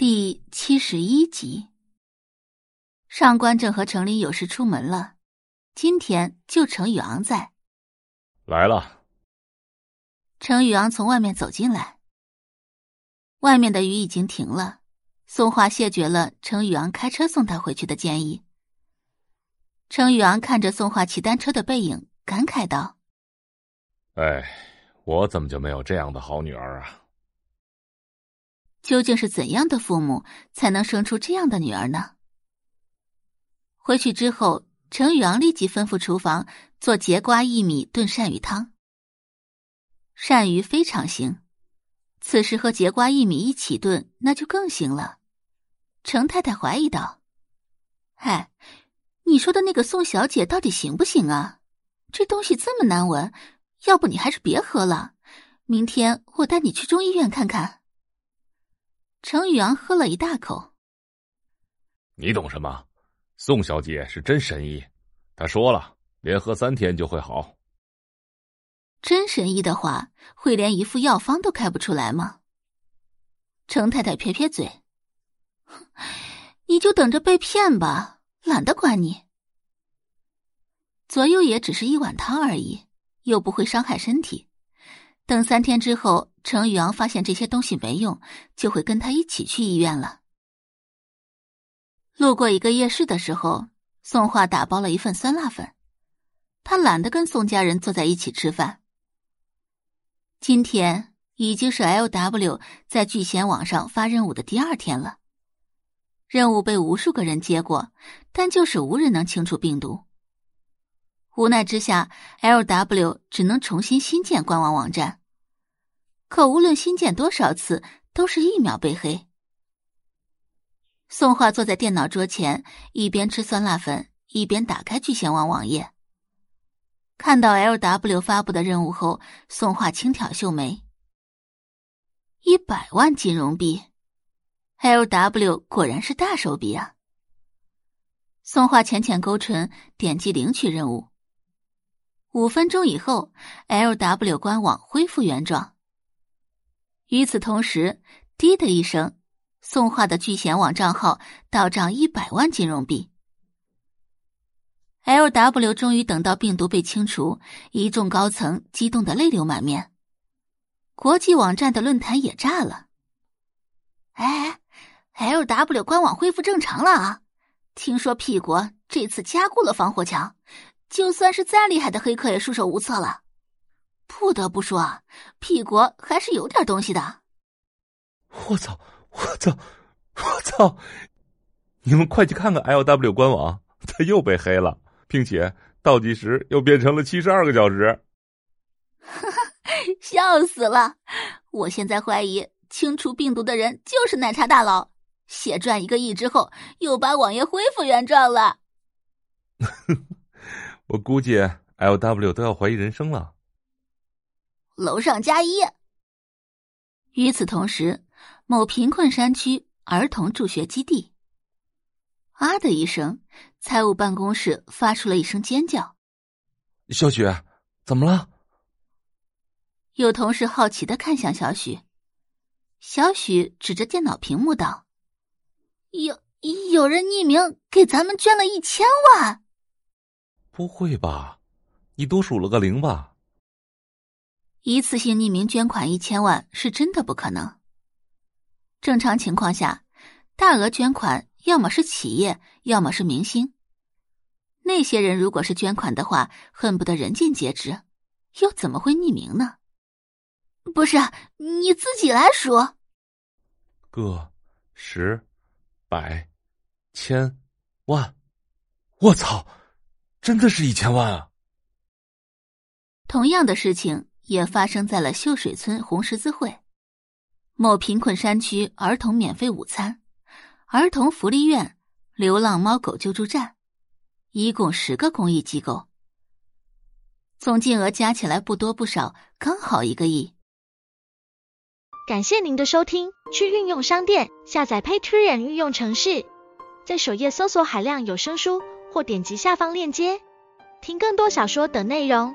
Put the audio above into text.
第七十一集，上官正和程琳有事出门了，今天就程宇昂在。来了。程宇昂从外面走进来，外面的雨已经停了。宋华谢绝了程宇昂开车送他回去的建议。程宇昂看着宋华骑单车的背影，感慨道：“哎，我怎么就没有这样的好女儿啊？”究竟是怎样的父母才能生出这样的女儿呢？回去之后，程宇昂立即吩咐厨房做节瓜薏米炖鳝鱼汤。鳝鱼非常腥，此时和节瓜薏米一起炖，那就更腥了。程太太怀疑道：“嗨，你说的那个宋小姐到底行不行啊？这东西这么难闻，要不你还是别喝了。明天我带你去中医院看看。”程宇昂喝了一大口。你懂什么？宋小姐是真神医，她说了，连喝三天就会好。真神医的话，会连一副药方都开不出来吗？程太太撇撇嘴：“你就等着被骗吧，懒得管你。左右也只是一碗汤而已，又不会伤害身体。等三天之后。”程宇昂发现这些东西没用，就会跟他一起去医院了。路过一个夜市的时候，宋画打包了一份酸辣粉，他懒得跟宋家人坐在一起吃饭。今天已经是 L W 在聚贤网上发任务的第二天了，任务被无数个人接过，但就是无人能清除病毒。无奈之下，L W 只能重新新建官网网站。可无论新建多少次，都是一秒被黑。宋画坐在电脑桌前，一边吃酸辣粉，一边打开聚贤网网页。看到 L W 发布的任务后，宋画轻挑秀眉。一百万金融币，L W 果然是大手笔啊！宋画浅浅勾唇，点击领取任务。五分钟以后，L W 官网恢复原状。与此同时，滴的一声，宋画的聚贤网账号到账一百万金融币。L W 终于等到病毒被清除，一众高层激动的泪流满面。国际网站的论坛也炸了。哎，L W 官网恢复正常了啊！听说 P 国这次加固了防火墙，就算是再厉害的黑客也束手无策了。不得不说屁国还是有点东西的。我操！我操！我操！你们快去看看 L W 官网，它又被黑了，并且倒计时又变成了七十二个小时。哈哈，笑死了！我现在怀疑清除病毒的人就是奶茶大佬，血赚一个亿之后又把网页恢复原状了。我估计 L W 都要怀疑人生了。楼上加一。与此同时，某贫困山区儿童助学基地，啊的一声，财务办公室发出了一声尖叫。小许，怎么了？有同事好奇的看向小许，小许指着电脑屏幕道：“有有人匿名给咱们捐了一千万。”不会吧？你多数了个零吧？一次性匿名捐款一千万是真的不可能。正常情况下，大额捐款要么是企业，要么是明星。那些人如果是捐款的话，恨不得人尽皆知，又怎么会匿名呢？不是你自己来数，个、十、百、千、万，我操，真的是一千万啊！同样的事情。也发生在了秀水村红十字会、某贫困山区儿童免费午餐、儿童福利院、流浪猫狗救助站，一共十个公益机构，总金额加起来不多不少，刚好一个亿。感谢您的收听，去运用商店下载 Patreon 运用城市，在首页搜索海量有声书，或点击下方链接听更多小说等内容。